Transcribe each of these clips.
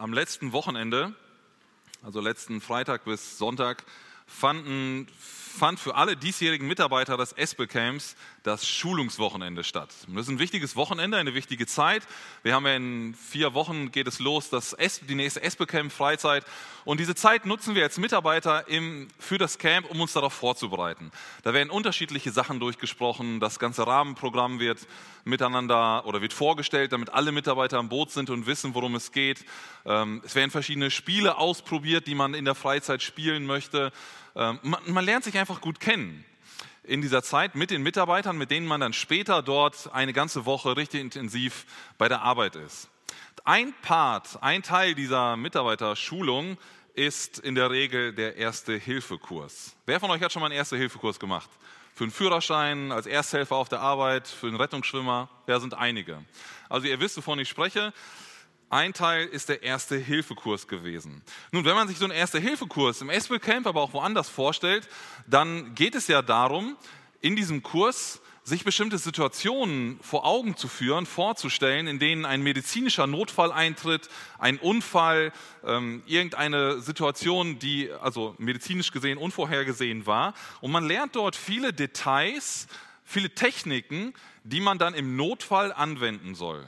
am letzten Wochenende, also letzten Freitag bis Sonntag, fanden, fand für alle diesjährigen Mitarbeiter des Espel-Camps das Schulungswochenende statt. Das ist ein wichtiges Wochenende, eine wichtige Zeit. Wir haben ja in vier Wochen geht es los, das es, die nächste Espel-Camp Freizeit. Und diese Zeit nutzen wir als Mitarbeiter im, für das Camp, um uns darauf vorzubereiten. Da werden unterschiedliche Sachen durchgesprochen. Das ganze Rahmenprogramm wird miteinander oder wird vorgestellt, damit alle Mitarbeiter am Boot sind und wissen, worum es geht. Ähm, es werden verschiedene Spiele ausprobiert, die man in der Freizeit spielen möchte. Ähm, man, lernt sich einfach gut kennen in dieser Zeit mit den Mitarbeitern, mit denen man dann später dort eine ganze Woche richtig intensiv bei der Arbeit ist. Ein Part, ein Teil dieser Mitarbeiterschulung ist in der Regel der Erste-Hilfe-Kurs. Wer von euch hat schon mal einen Erste-Hilfe-Kurs gemacht? Für einen Führerschein, als Ersthelfer auf der Arbeit, für einen Rettungsschwimmer? Ja, sind einige. Also ihr wisst, wovon ich spreche. Ein Teil ist der Erste-Hilfe-Kurs gewesen. Nun, wenn man sich so einen Erste-Hilfe-Kurs im Espel Camp, aber auch woanders vorstellt, dann geht es ja darum, in diesem Kurs sich bestimmte Situationen vor Augen zu führen, vorzustellen, in denen ein medizinischer Notfall eintritt, ein Unfall, ähm, irgendeine Situation, die also medizinisch gesehen unvorhergesehen war. Und man lernt dort viele Details, viele Techniken, die man dann im Notfall anwenden soll.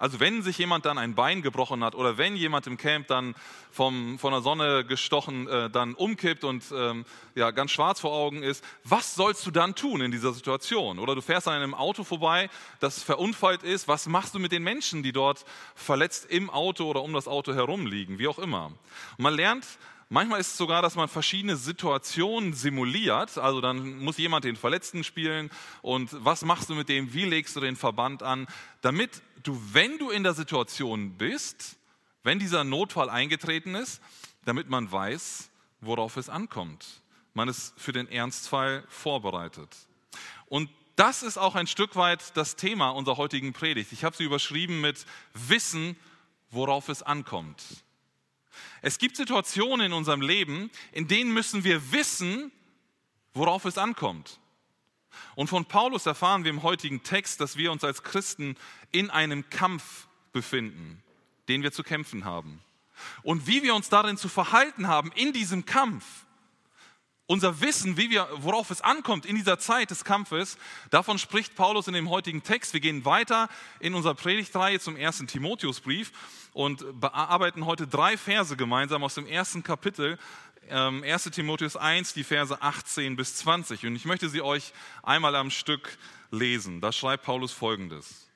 Also wenn sich jemand dann ein Bein gebrochen hat oder wenn jemand im Camp dann vom, von der Sonne gestochen äh, dann umkippt und ähm, ja, ganz schwarz vor Augen ist, was sollst du dann tun in dieser Situation? Oder du fährst an einem Auto vorbei, das verunfallt ist, was machst du mit den Menschen, die dort verletzt im Auto oder um das Auto herum liegen, wie auch immer. Und man lernt Manchmal ist es sogar, dass man verschiedene Situationen simuliert. Also dann muss jemand den Verletzten spielen und was machst du mit dem, wie legst du den Verband an, damit du, wenn du in der Situation bist, wenn dieser Notfall eingetreten ist, damit man weiß, worauf es ankommt. Man ist für den Ernstfall vorbereitet. Und das ist auch ein Stück weit das Thema unserer heutigen Predigt. Ich habe sie überschrieben mit Wissen, worauf es ankommt. Es gibt Situationen in unserem Leben, in denen müssen wir wissen, worauf es ankommt. Und von Paulus erfahren wir im heutigen Text, dass wir uns als Christen in einem Kampf befinden, den wir zu kämpfen haben. Und wie wir uns darin zu verhalten haben in diesem Kampf, unser Wissen, wie wir, worauf es ankommt in dieser Zeit des Kampfes, davon spricht Paulus in dem heutigen Text. Wir gehen weiter in unserer Predigtreihe zum ersten Timotheusbrief und bearbeiten heute drei Verse gemeinsam aus dem ersten Kapitel 1 ähm, Timotheus 1, die Verse 18 bis 20. Und ich möchte sie euch einmal am Stück lesen. Da schreibt Paulus folgendes.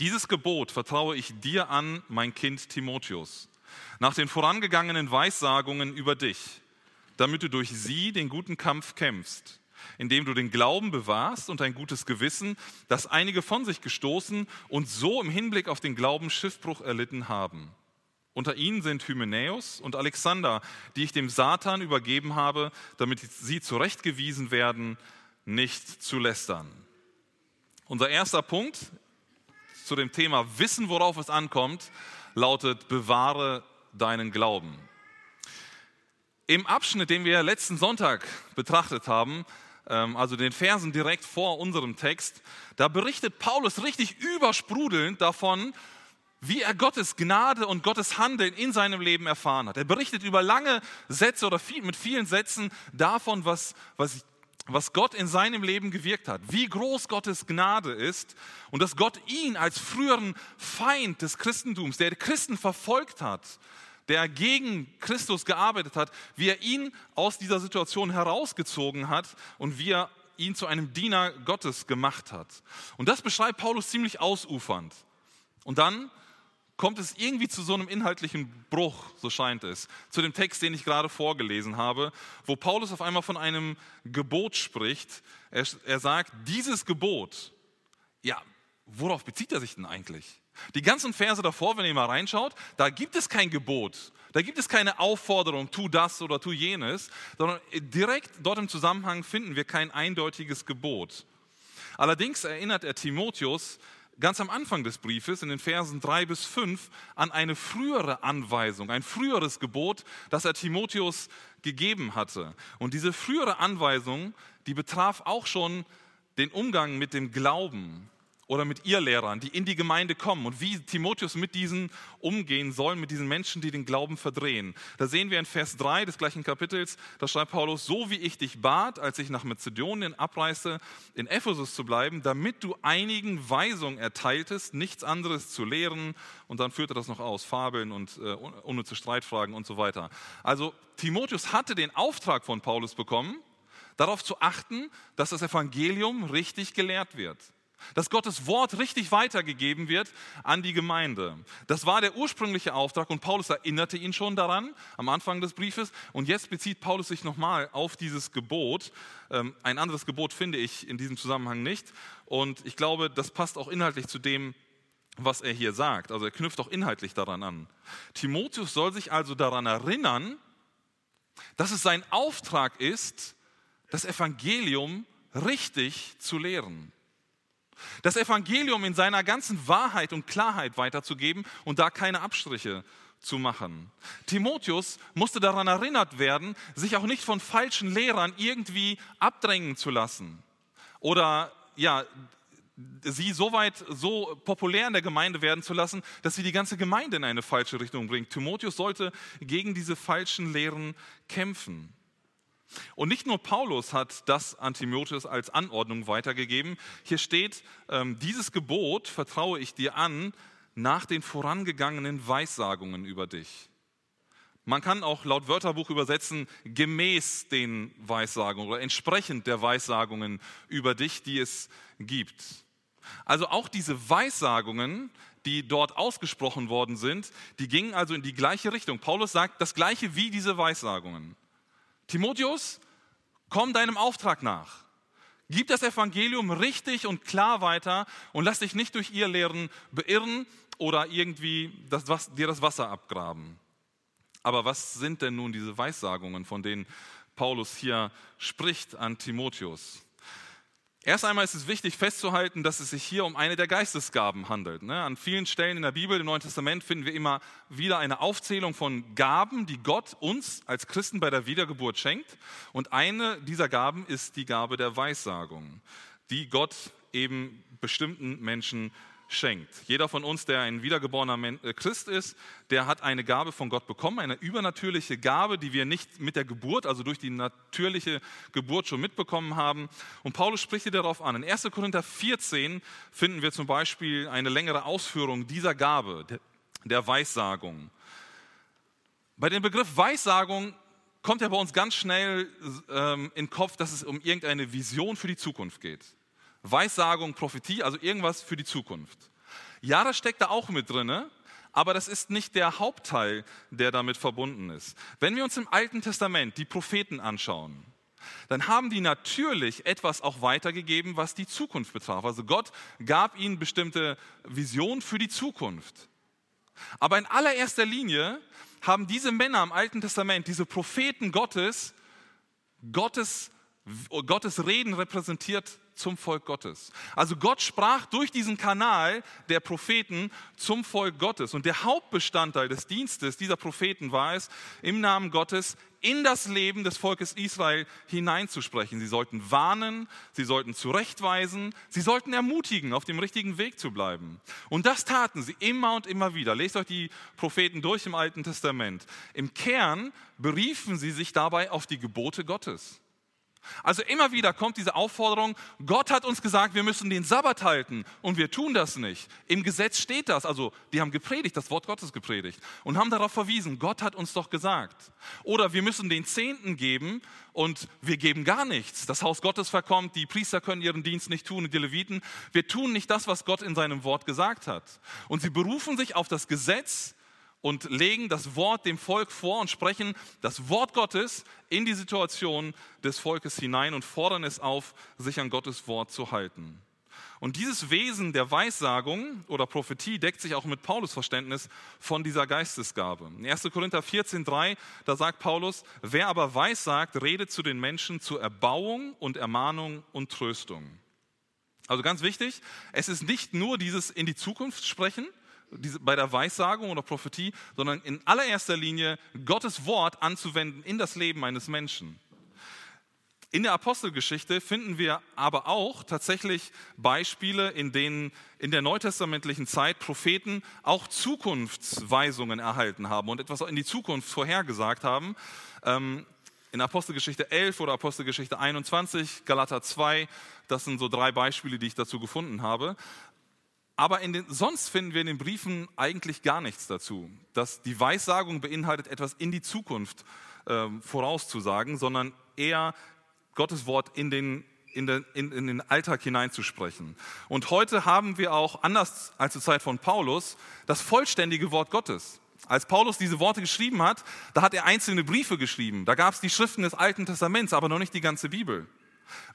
Dieses Gebot vertraue ich dir an, mein Kind Timotheus, nach den vorangegangenen Weissagungen über dich, damit du durch sie den guten Kampf kämpfst, indem du den Glauben bewahrst und ein gutes Gewissen, das einige von sich gestoßen und so im Hinblick auf den Glauben Schiffbruch erlitten haben. Unter ihnen sind Hymenäus und Alexander, die ich dem Satan übergeben habe, damit sie zurechtgewiesen werden, nicht zu lästern. Unser erster Punkt zu dem Thema Wissen, worauf es ankommt, lautet, bewahre deinen Glauben. Im Abschnitt, den wir letzten Sonntag betrachtet haben, ähm, also den Versen direkt vor unserem Text, da berichtet Paulus richtig übersprudelnd davon, wie er Gottes Gnade und Gottes Handeln in seinem Leben erfahren hat. Er berichtet über lange Sätze oder viel, mit vielen Sätzen davon, was, was, was Gott in seinem Leben gewirkt hat, wie groß Gottes Gnade ist und dass Gott ihn als früheren Feind des Christentums, der Christen verfolgt hat, der gegen Christus gearbeitet hat, wie er ihn aus dieser Situation herausgezogen hat und wie er ihn zu einem Diener Gottes gemacht hat. Und das beschreibt Paulus ziemlich ausufernd. Und dann kommt es irgendwie zu so einem inhaltlichen Bruch, so scheint es, zu dem Text, den ich gerade vorgelesen habe, wo Paulus auf einmal von einem Gebot spricht. Er, er sagt, dieses Gebot, ja, worauf bezieht er sich denn eigentlich? Die ganzen Verse davor, wenn ihr mal reinschaut, da gibt es kein Gebot, da gibt es keine Aufforderung, tu das oder tu jenes, sondern direkt dort im Zusammenhang finden wir kein eindeutiges Gebot. Allerdings erinnert er Timotheus ganz am Anfang des Briefes, in den Versen 3 bis 5, an eine frühere Anweisung, ein früheres Gebot, das er Timotheus gegeben hatte. Und diese frühere Anweisung, die betraf auch schon den Umgang mit dem Glauben oder mit ihr Lehrern, die in die Gemeinde kommen und wie Timotheus mit diesen umgehen soll, mit diesen Menschen, die den Glauben verdrehen. Da sehen wir in Vers 3 des gleichen Kapitels, da schreibt Paulus, so wie ich dich bat, als ich nach Mazedonien abreiste, in Ephesus zu bleiben, damit du einigen Weisungen erteiltest, nichts anderes zu lehren. Und dann führte das noch aus, Fabeln und äh, unnütze Streitfragen und so weiter. Also Timotheus hatte den Auftrag von Paulus bekommen, darauf zu achten, dass das Evangelium richtig gelehrt wird dass Gottes Wort richtig weitergegeben wird an die Gemeinde. Das war der ursprüngliche Auftrag und Paulus erinnerte ihn schon daran am Anfang des Briefes. Und jetzt bezieht Paulus sich nochmal auf dieses Gebot. Ähm, ein anderes Gebot finde ich in diesem Zusammenhang nicht. Und ich glaube, das passt auch inhaltlich zu dem, was er hier sagt. Also er knüpft auch inhaltlich daran an. Timotheus soll sich also daran erinnern, dass es sein Auftrag ist, das Evangelium richtig zu lehren das Evangelium in seiner ganzen Wahrheit und Klarheit weiterzugeben und da keine Abstriche zu machen. Timotheus musste daran erinnert werden, sich auch nicht von falschen Lehrern irgendwie abdrängen zu lassen oder ja, sie so weit so populär in der Gemeinde werden zu lassen, dass sie die ganze Gemeinde in eine falsche Richtung bringt. Timotheus sollte gegen diese falschen Lehren kämpfen. Und nicht nur Paulus hat das an Timotheus als Anordnung weitergegeben. Hier steht, ähm, dieses Gebot vertraue ich dir an nach den vorangegangenen Weissagungen über dich. Man kann auch laut Wörterbuch übersetzen, gemäß den Weissagungen oder entsprechend der Weissagungen über dich, die es gibt. Also auch diese Weissagungen, die dort ausgesprochen worden sind, die gingen also in die gleiche Richtung. Paulus sagt das gleiche wie diese Weissagungen. Timotheus, komm deinem Auftrag nach. Gib das Evangelium richtig und klar weiter und lass dich nicht durch ihr Lehren beirren oder irgendwie das, was, dir das Wasser abgraben. Aber was sind denn nun diese Weissagungen, von denen Paulus hier spricht an Timotheus? Erst einmal ist es wichtig festzuhalten, dass es sich hier um eine der Geistesgaben handelt. Ne? An vielen Stellen in der Bibel, im Neuen Testament, finden wir immer wieder eine Aufzählung von Gaben, die Gott uns als Christen bei der Wiedergeburt schenkt. Und eine dieser Gaben ist die Gabe der Weissagung, die Gott eben bestimmten Menschen schenkt. Jeder von uns, der ein wiedergeborener äh, Christ ist, der hat eine Gabe von Gott bekommen, eine übernatürliche Gabe, die wir nicht mit der Geburt, also durch die natürliche Geburt schon mitbekommen haben. Und Paulus spricht hier darauf an. In 1. Korinther 14 finden wir zum Beispiel eine längere Ausführung dieser Gabe, der Weissagung. Bei dem Begriff Weissagung kommt ja bei uns ganz schnell ähm, in den Kopf, dass es um irgendeine Vision für die Zukunft geht. Weissagung, Prophetie, also irgendwas für die Zukunft. Ja, das steckt da auch mit drin, aber das ist nicht der Hauptteil, der damit verbunden ist. Wenn wir uns im Alten Testament die Propheten anschauen, dann haben die natürlich etwas auch weitergegeben, was die Zukunft betraf. Also Gott gab ihnen bestimmte Visionen für die Zukunft. Aber in allererster Linie haben diese Männer im Alten Testament, diese Propheten Gottes, Gottes, Gottes Reden repräsentiert zum Volk Gottes. Also Gott sprach durch diesen Kanal der Propheten zum Volk Gottes. Und der Hauptbestandteil des Dienstes dieser Propheten war es, im Namen Gottes in das Leben des Volkes Israel hineinzusprechen. Sie sollten warnen, sie sollten zurechtweisen, sie sollten ermutigen, auf dem richtigen Weg zu bleiben. Und das taten sie immer und immer wieder. Lest euch die Propheten durch im Alten Testament. Im Kern beriefen sie sich dabei auf die Gebote Gottes. Also immer wieder kommt diese Aufforderung, Gott hat uns gesagt, wir müssen den Sabbat halten und wir tun das nicht. Im Gesetz steht das, also die haben gepredigt, das Wort Gottes gepredigt und haben darauf verwiesen, Gott hat uns doch gesagt. Oder wir müssen den Zehnten geben und wir geben gar nichts. Das Haus Gottes verkommt, die Priester können ihren Dienst nicht tun die Leviten. Wir tun nicht das, was Gott in seinem Wort gesagt hat. Und sie berufen sich auf das Gesetz, und legen das Wort dem Volk vor und sprechen das Wort Gottes in die Situation des Volkes hinein und fordern es auf, sich an Gottes Wort zu halten. Und dieses Wesen der Weissagung oder Prophetie deckt sich auch mit Paulus Verständnis von dieser Geistesgabe. In 1. Korinther 14,3, da sagt Paulus, wer aber weissagt, redet zu den Menschen zur Erbauung und Ermahnung und Tröstung. Also ganz wichtig, es ist nicht nur dieses in die Zukunft sprechen, bei der Weissagung oder Prophetie, sondern in allererster Linie Gottes Wort anzuwenden in das Leben eines Menschen. In der Apostelgeschichte finden wir aber auch tatsächlich Beispiele, in denen in der neutestamentlichen Zeit Propheten auch Zukunftsweisungen erhalten haben und etwas in die Zukunft vorhergesagt haben. Ähm, in Apostelgeschichte 11 oder Apostelgeschichte 21, Galater 2, das sind so drei Beispiele, die ich dazu gefunden habe. Aber den, sonst finden wir in den Briefen eigentlich gar nichts dazu, dass die Weissagung beinhaltet, etwas in die Zukunft äh, vorauszusagen, sondern eher Gottes Wort in den, in, den, in, in den Alltag hineinzusprechen. Und heute haben wir auch, anders als zur Zeit von Paulus, das vollständige Wort Gottes. Als Paulus diese Worte geschrieben hat, da hat er einzelne Briefe geschrieben. Da gab es die Schriften des Alten Testaments, aber noch nicht die ganze Bibel.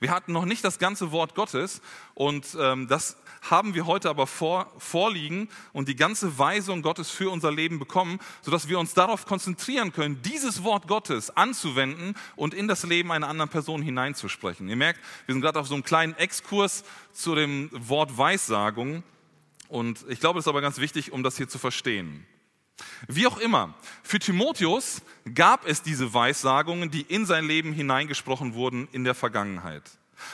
Wir hatten noch nicht das ganze Wort Gottes und ähm, das haben wir heute aber vor, vorliegen und die ganze Weisung Gottes für unser Leben bekommen, sodass wir uns darauf konzentrieren können, dieses Wort Gottes anzuwenden und in das Leben einer anderen Person hineinzusprechen. Ihr merkt, wir sind gerade auf so einem kleinen Exkurs zu dem Wort Weissagung und ich glaube, es ist aber ganz wichtig, um das hier zu verstehen. Wie auch immer, für Timotheus gab es diese Weissagungen, die in sein Leben hineingesprochen wurden in der Vergangenheit.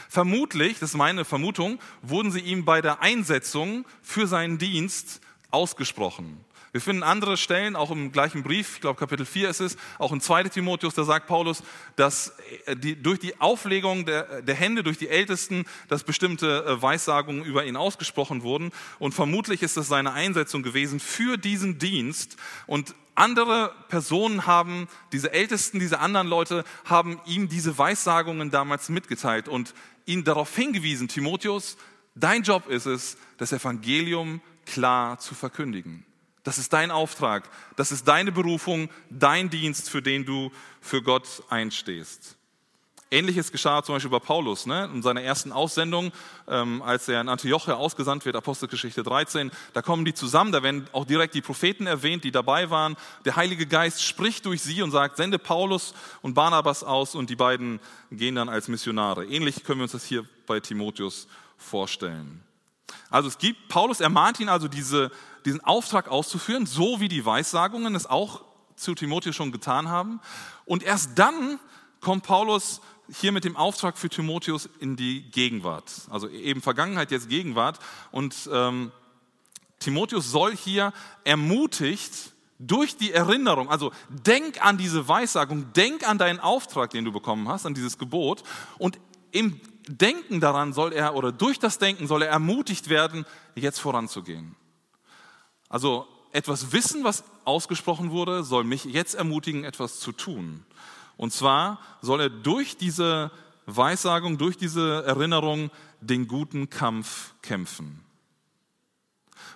Vermutlich, das ist meine Vermutung, wurden sie ihm bei der Einsetzung für seinen Dienst ausgesprochen. Wir finden andere Stellen, auch im gleichen Brief, ich glaube Kapitel 4 ist es, auch in 2 Timotheus, da sagt Paulus, dass äh, die, durch die Auflegung der, der, Hände durch die Ältesten, dass bestimmte äh, Weissagungen über ihn ausgesprochen wurden. Und vermutlich ist das seine Einsetzung gewesen für diesen Dienst. Und andere Personen haben, diese Ältesten, diese anderen Leute haben ihm diese Weissagungen damals mitgeteilt und ihn darauf hingewiesen, Timotheus, dein Job ist es, das Evangelium klar zu verkündigen. Das ist dein Auftrag, das ist deine Berufung, dein Dienst, für den du für Gott einstehst. Ähnliches geschah zum Beispiel bei Paulus ne? in seiner ersten Aussendung, ähm, als er in Antiochia ausgesandt wird, Apostelgeschichte 13. Da kommen die zusammen, da werden auch direkt die Propheten erwähnt, die dabei waren. Der Heilige Geist spricht durch sie und sagt, sende Paulus und Barnabas aus und die beiden gehen dann als Missionare. Ähnlich können wir uns das hier bei Timotheus vorstellen. Also es gibt, Paulus ermahnt ihn also, diese, diesen Auftrag auszuführen, so wie die Weissagungen es auch zu Timotheus schon getan haben. Und erst dann kommt Paulus hier mit dem Auftrag für Timotheus in die Gegenwart. Also eben Vergangenheit, jetzt Gegenwart. Und ähm, Timotheus soll hier ermutigt durch die Erinnerung, also denk an diese Weissagung, denk an deinen Auftrag, den du bekommen hast, an dieses Gebot. Und im Denken daran soll er, oder durch das Denken soll er ermutigt werden, jetzt voranzugehen. Also etwas Wissen, was ausgesprochen wurde, soll mich jetzt ermutigen, etwas zu tun. Und zwar soll er durch diese Weissagung, durch diese Erinnerung den guten Kampf kämpfen.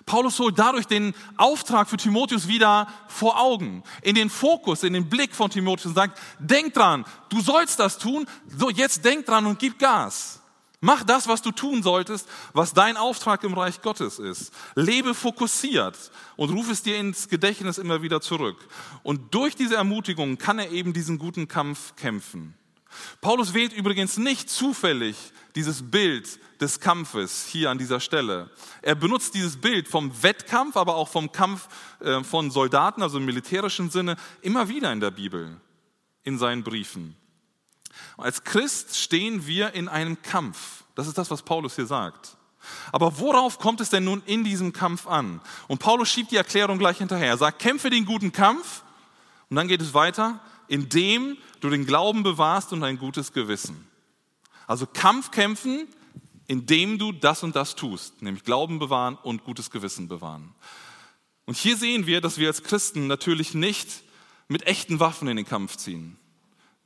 Paulus holt dadurch den Auftrag für Timotheus wieder vor Augen, in den Fokus, in den Blick von Timotheus und sagt, denk dran, du sollst das tun, so jetzt denk dran und gib Gas. Mach das, was du tun solltest, was dein Auftrag im Reich Gottes ist. Lebe fokussiert und ruf es dir ins Gedächtnis immer wieder zurück. Und durch diese Ermutigung kann er eben diesen guten Kampf kämpfen. Paulus wählt übrigens nicht zufällig dieses Bild des Kampfes hier an dieser Stelle. Er benutzt dieses Bild vom Wettkampf, aber auch vom Kampf äh, von Soldaten, also im militärischen Sinne, immer wieder in der Bibel, in seinen Briefen. Als Christ stehen wir in einem Kampf. Das ist das, was Paulus hier sagt. Aber worauf kommt es denn nun in diesem Kampf an? Und Paulus schiebt die Erklärung gleich hinterher. Er sagt, kämpfe den guten Kampf. Und dann geht es weiter, indem du den Glauben bewahrst und ein gutes Gewissen. Also Kampf kämpfen, indem du das und das tust, nämlich Glauben bewahren und gutes Gewissen bewahren. Und hier sehen wir, dass wir als Christen natürlich nicht mit echten Waffen in den Kampf ziehen.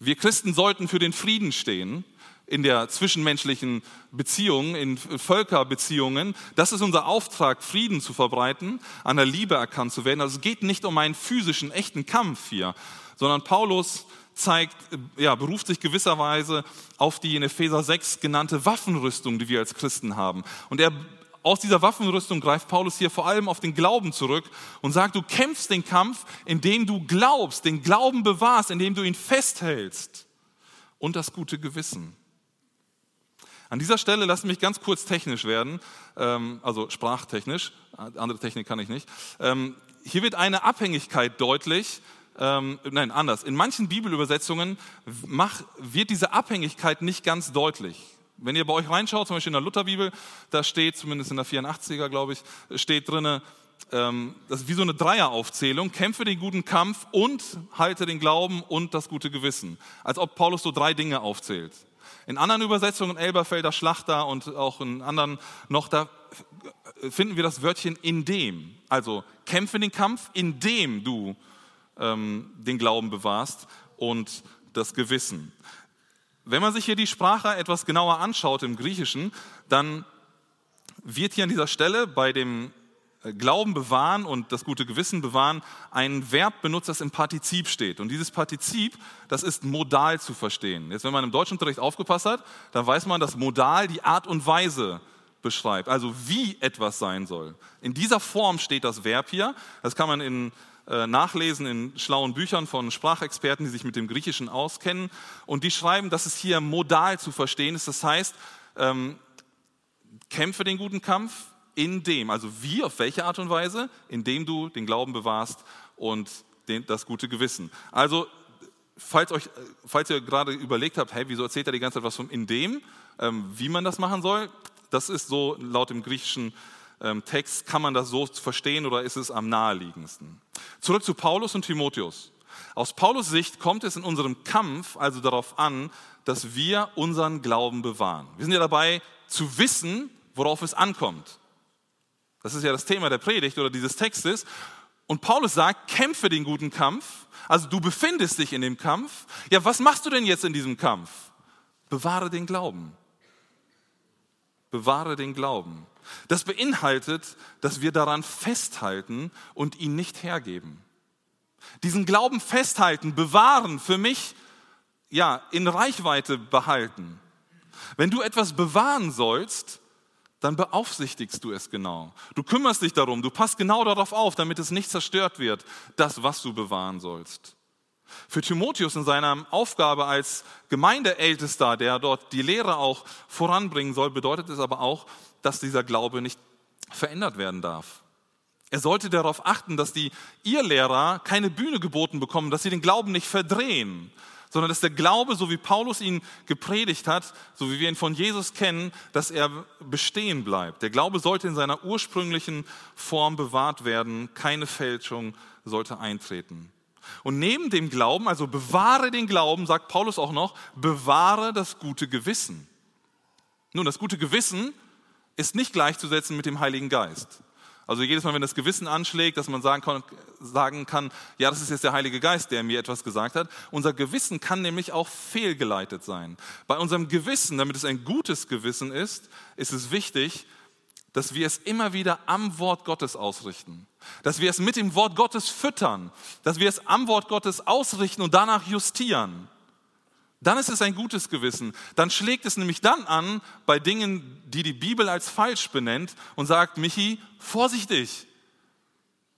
Wir Christen sollten für den Frieden stehen in der zwischenmenschlichen Beziehung, in Völkerbeziehungen. Das ist unser Auftrag, Frieden zu verbreiten, an der Liebe erkannt zu werden. Also es geht nicht um einen physischen, echten Kampf hier, sondern Paulus zeigt, ja, beruft sich gewisserweise auf die in Epheser 6 genannte Waffenrüstung, die wir als Christen haben. Und er aus dieser Waffenrüstung greift Paulus hier vor allem auf den Glauben zurück und sagt, du kämpfst den Kampf, indem du glaubst, den Glauben bewahrst, indem du ihn festhältst und das gute Gewissen. An dieser Stelle lass mich ganz kurz technisch werden, ähm, also sprachtechnisch, andere Technik kann ich nicht. Ähm, hier wird eine Abhängigkeit deutlich ähm, nein, anders. In manchen Bibelübersetzungen wird diese Abhängigkeit nicht ganz deutlich. Wenn ihr bei euch reinschaut, zum Beispiel in der Lutherbibel, da steht, zumindest in der 84er, glaube ich, steht drinne, ähm, das ist wie so eine Dreieraufzählung, kämpfe den guten Kampf und halte den Glauben und das gute Gewissen. Als ob Paulus so drei Dinge aufzählt. In anderen Übersetzungen, Elberfelder Schlachter und auch in anderen noch, da finden wir das Wörtchen in dem. Also kämpfe den Kampf, indem du ähm, den Glauben bewahrst und das Gewissen. Wenn man sich hier die Sprache etwas genauer anschaut im Griechischen, dann wird hier an dieser Stelle bei dem äh, Glauben bewahren und das gute Gewissen bewahren ein Verb benutzt, das im Partizip steht. Und dieses Partizip, das ist modal zu verstehen. Jetzt, wenn man im Deutschunterricht aufgepasst hat, dann weiß man, dass modal die Art und Weise beschreibt, also wie etwas sein soll. In dieser Form steht das Verb hier. Das kann man in nachlesen in schlauen Büchern von Sprachexperten, die sich mit dem Griechischen auskennen. Und die schreiben, dass es hier modal zu verstehen ist. Das heißt, ähm, kämpfe den guten Kampf in dem, also wie, auf welche Art und Weise, indem du den Glauben bewahrst und den, das gute Gewissen. Also, falls, euch, falls ihr gerade überlegt habt, hey, wieso erzählt er die ganze Zeit was vom in dem, ähm, wie man das machen soll, das ist so laut dem griechischen ähm, Text, kann man das so verstehen oder ist es am naheliegendsten? Zurück zu Paulus und Timotheus. Aus Paulus Sicht kommt es in unserem Kampf also darauf an, dass wir unseren Glauben bewahren. Wir sind ja dabei zu wissen, worauf es ankommt. Das ist ja das Thema der Predigt oder dieses Textes. Und Paulus sagt, kämpfe den guten Kampf. Also du befindest dich in dem Kampf. Ja, was machst du denn jetzt in diesem Kampf? Bewahre den Glauben. Bewahre den Glauben. Das beinhaltet, dass wir daran festhalten und ihn nicht hergeben. Diesen Glauben festhalten, bewahren, für mich ja in Reichweite behalten. Wenn du etwas bewahren sollst, dann beaufsichtigst du es genau. Du kümmerst dich darum, du passt genau darauf auf, damit es nicht zerstört wird, das, was du bewahren sollst. Für Timotheus in seiner Aufgabe als Gemeindeältester, der dort die Lehre auch voranbringen soll, bedeutet es aber auch, dass dieser Glaube nicht verändert werden darf. Er sollte darauf achten, dass die Irrlehrer keine Bühne geboten bekommen, dass sie den Glauben nicht verdrehen, sondern dass der Glaube, so wie Paulus ihn gepredigt hat, so wie wir ihn von Jesus kennen, dass er bestehen bleibt. Der Glaube sollte in seiner ursprünglichen Form bewahrt werden, keine Fälschung sollte eintreten. Und neben dem Glauben, also bewahre den Glauben, sagt Paulus auch noch, bewahre das gute Gewissen. Nun, das gute Gewissen ist nicht gleichzusetzen mit dem Heiligen Geist. Also jedes Mal, wenn das Gewissen anschlägt, dass man sagen kann, sagen kann, ja, das ist jetzt der Heilige Geist, der mir etwas gesagt hat. Unser Gewissen kann nämlich auch fehlgeleitet sein. Bei unserem Gewissen, damit es ein gutes Gewissen ist, ist es wichtig, dass wir es immer wieder am Wort Gottes ausrichten. Dass wir es mit dem Wort Gottes füttern. Dass wir es am Wort Gottes ausrichten und danach justieren. Dann ist es ein gutes Gewissen. Dann schlägt es nämlich dann an bei Dingen, die die Bibel als falsch benennt und sagt, Michi, vorsichtig.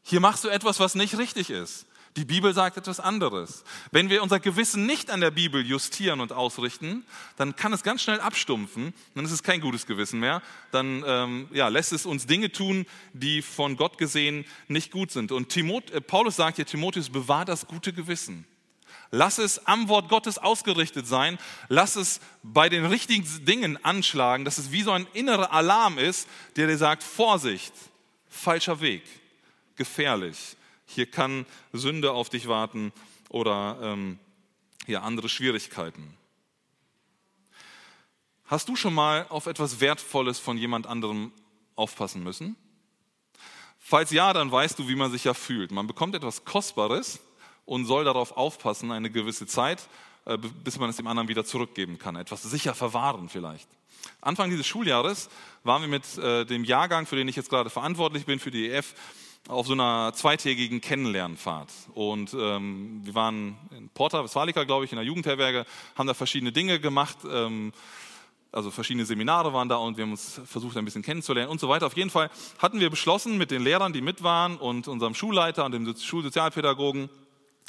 Hier machst du etwas, was nicht richtig ist. Die Bibel sagt etwas anderes. Wenn wir unser Gewissen nicht an der Bibel justieren und ausrichten, dann kann es ganz schnell abstumpfen. Dann ist es kein gutes Gewissen mehr. Dann ähm, ja, lässt es uns Dinge tun, die von Gott gesehen nicht gut sind. Und Timot, äh, Paulus sagt hier, Timotheus, bewahr das gute Gewissen. Lass es am Wort Gottes ausgerichtet sein. Lass es bei den richtigen Dingen anschlagen, dass es wie so ein innerer Alarm ist, der dir sagt, Vorsicht, falscher Weg, gefährlich. Hier kann Sünde auf dich warten oder ähm, ja, andere Schwierigkeiten. Hast du schon mal auf etwas Wertvolles von jemand anderem aufpassen müssen? Falls ja, dann weißt du, wie man sich ja fühlt. Man bekommt etwas Kostbares und soll darauf aufpassen, eine gewisse Zeit, äh, bis man es dem anderen wieder zurückgeben kann. Etwas sicher verwahren vielleicht. Anfang dieses Schuljahres waren wir mit äh, dem Jahrgang, für den ich jetzt gerade verantwortlich bin, für die EF, auf so einer zweitägigen Kennenlernfahrt. Und ähm, wir waren in Porta Westfalica, glaube ich, in der Jugendherberge, haben da verschiedene Dinge gemacht. Ähm, also verschiedene Seminare waren da und wir haben uns versucht, ein bisschen kennenzulernen und so weiter. Auf jeden Fall hatten wir beschlossen mit den Lehrern, die mit waren und unserem Schulleiter und dem Schulsozialpädagogen,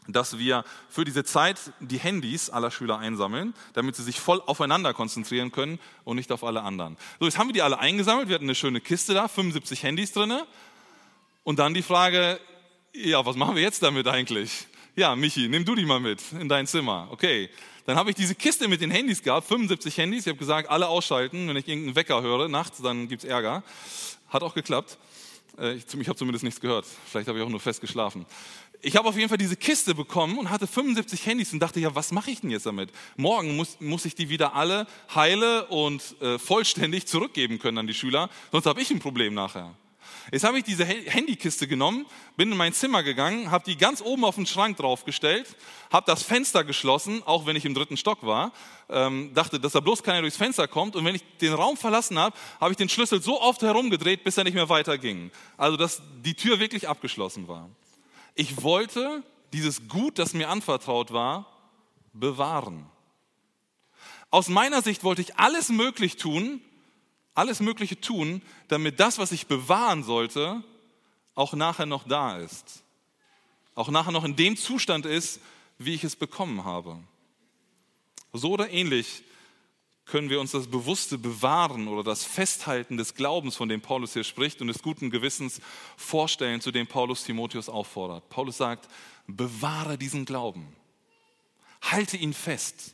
dass wir für diese Zeit die Handys aller Schüler einsammeln, damit sie sich voll aufeinander konzentrieren können und nicht auf alle anderen. So, jetzt haben wir die alle eingesammelt. Wir hatten eine schöne Kiste da, 75 Handys drinne. Und dann die Frage, ja, was machen wir jetzt damit eigentlich? ja, Michi, nimm du die mal mit in dein Zimmer. Okay. Dann habe ich diese Kiste mit den Handys gehabt, 75 Handys. Ich habe gesagt, alle ausschalten. Wenn ich irgendeinen Wecker höre nachts, dann gibt es Ärger. Hat auch geklappt. Äh, ich, ich habe zumindest nichts gehört. Vielleicht habe ich auch nur fest geschlafen. Ich habe auf jeden Fall diese Kiste bekommen und hatte 75 Handys und dachte, ja, was mache ich denn jetzt damit? Morgen muss, muss ich die wieder alle heile und äh, vollständig zurückgeben können an die Schüler, sonst habe ich ein Problem nachher. Jetzt habe ich diese Handykiste genommen, bin in mein Zimmer gegangen, habe die ganz oben auf den Schrank draufgestellt, habe das Fenster geschlossen, auch wenn ich im dritten Stock war, ähm, dachte, dass da bloß keiner durchs Fenster kommt. Und wenn ich den Raum verlassen habe, habe ich den Schlüssel so oft herumgedreht, bis er nicht mehr weiterging. Also, dass die Tür wirklich abgeschlossen war. Ich wollte dieses Gut, das mir anvertraut war, bewahren. Aus meiner Sicht wollte ich alles möglich tun, alles Mögliche tun, damit das, was ich bewahren sollte, auch nachher noch da ist. Auch nachher noch in dem Zustand ist, wie ich es bekommen habe. So oder ähnlich können wir uns das bewusste Bewahren oder das Festhalten des Glaubens, von dem Paulus hier spricht, und des guten Gewissens vorstellen, zu dem Paulus Timotheus auffordert. Paulus sagt, bewahre diesen Glauben. Halte ihn fest.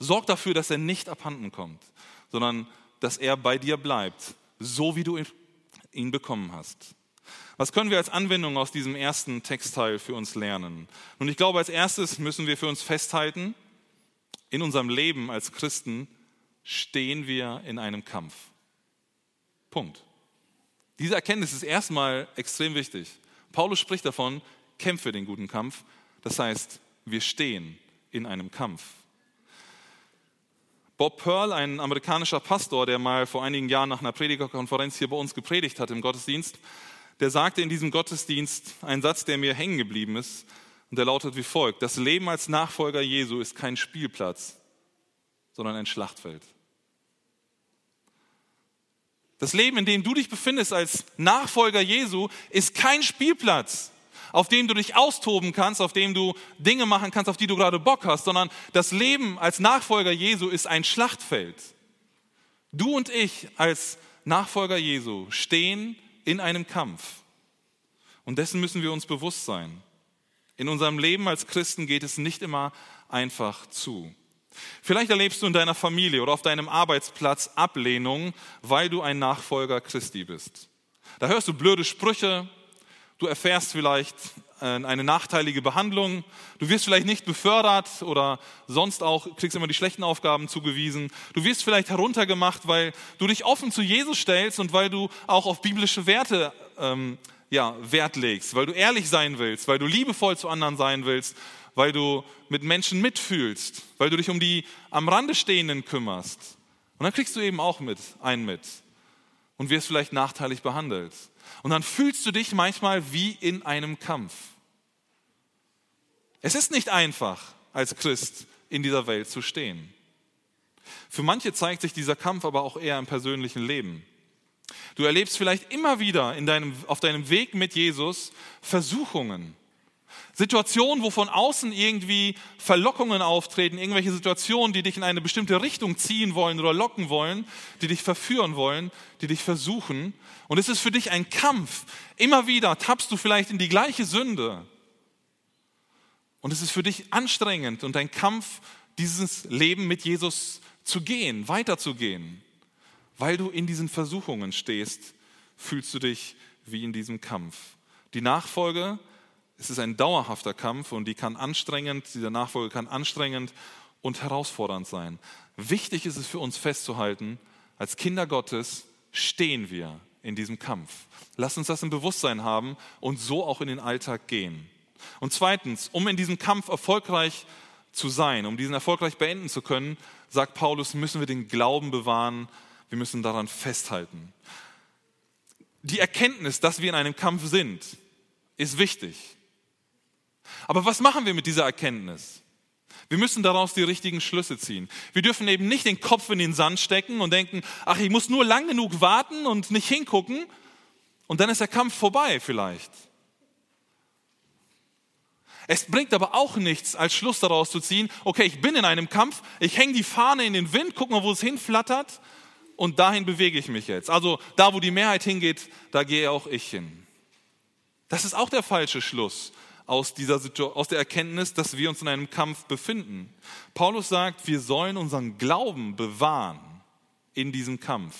Sorg dafür, dass er nicht abhanden kommt, sondern dass er bei dir bleibt, so wie du ihn bekommen hast. Was können wir als Anwendung aus diesem ersten Textteil für uns lernen? Und ich glaube, als erstes müssen wir für uns festhalten, in unserem Leben als Christen stehen wir in einem Kampf. Punkt. Diese Erkenntnis ist erstmal extrem wichtig. Paulus spricht davon, kämpfe den guten Kampf. Das heißt, wir stehen in einem Kampf. Bob Pearl, ein amerikanischer Pastor, der mal vor einigen Jahren nach einer Predigerkonferenz hier bei uns gepredigt hat im Gottesdienst, der sagte in diesem Gottesdienst einen Satz, der mir hängen geblieben ist, und der lautet wie folgt: Das Leben als Nachfolger Jesu ist kein Spielplatz, sondern ein Schlachtfeld. Das Leben, in dem du dich befindest als Nachfolger Jesu, ist kein Spielplatz, auf dem du dich austoben kannst, auf dem du Dinge machen kannst, auf die du gerade Bock hast, sondern das Leben als Nachfolger Jesu ist ein Schlachtfeld. Du und ich als Nachfolger Jesu stehen in einem Kampf. Und dessen müssen wir uns bewusst sein. In unserem Leben als Christen geht es nicht immer einfach zu. Vielleicht erlebst du in deiner Familie oder auf deinem Arbeitsplatz Ablehnung, weil du ein Nachfolger Christi bist. Da hörst du blöde Sprüche, Du erfährst vielleicht äh, eine nachteilige Behandlung. Du wirst vielleicht nicht befördert oder sonst auch kriegst immer die schlechten Aufgaben zugewiesen. Du wirst vielleicht heruntergemacht, weil du dich offen zu Jesus stellst und weil du auch auf biblische Werte ähm, ja, Wert legst, weil du ehrlich sein willst, weil du liebevoll zu anderen sein willst, weil du mit Menschen mitfühlst, weil du dich um die am Rande Stehenden kümmerst. Und dann kriegst du eben auch mit, einen mit und wirst vielleicht nachteilig behandelt. Und dann fühlst du dich manchmal wie in einem Kampf. Es ist nicht einfach, als Christ in dieser Welt zu stehen. Für manche zeigt sich dieser Kampf aber auch eher im persönlichen Leben. Du erlebst vielleicht immer wieder in deinem, auf deinem Weg mit Jesus Versuchungen, Situationen, wo von außen irgendwie Verlockungen auftreten, irgendwelche Situationen, die dich in eine bestimmte Richtung ziehen wollen oder locken wollen, die dich verführen wollen, die dich versuchen. Und es ist für dich ein Kampf. Immer wieder tappst du vielleicht in die gleiche Sünde. Und es ist für dich anstrengend und ein Kampf, dieses Leben mit Jesus zu gehen, weiterzugehen. Weil du in diesen Versuchungen stehst, fühlst du dich wie in diesem Kampf. Die Nachfolge es ist ein dauerhafter Kampf und die kann anstrengend, dieser Nachfolge kann anstrengend und herausfordernd sein. Wichtig ist es für uns festzuhalten, als Kinder Gottes stehen wir in diesem Kampf. Lass uns das im Bewusstsein haben und so auch in den Alltag gehen. Und zweitens, um in diesem Kampf erfolgreich zu sein, um diesen erfolgreich beenden zu können, sagt Paulus, müssen wir den Glauben bewahren, wir müssen daran festhalten. Die Erkenntnis, dass wir in einem Kampf sind, ist wichtig. Aber was machen wir mit dieser Erkenntnis? Wir müssen daraus die richtigen Schlüsse ziehen. Wir dürfen eben nicht den Kopf in den Sand stecken und denken, ach, ich muss nur lang genug warten und nicht hingucken und dann ist der Kampf vorbei vielleicht. Es bringt aber auch nichts, als Schluss daraus zu ziehen, okay, ich bin in einem Kampf, ich hänge die Fahne in den Wind, guck mal, wo es hinflattert und dahin bewege ich mich jetzt. Also da, wo die Mehrheit hingeht, da gehe auch ich hin. Das ist auch der falsche Schluss aus, dieser, aus der Erkenntnis, dass wir uns in einem Kampf befinden. Paulus sagt, wir sollen unseren Glauben bewahren in diesem Kampf.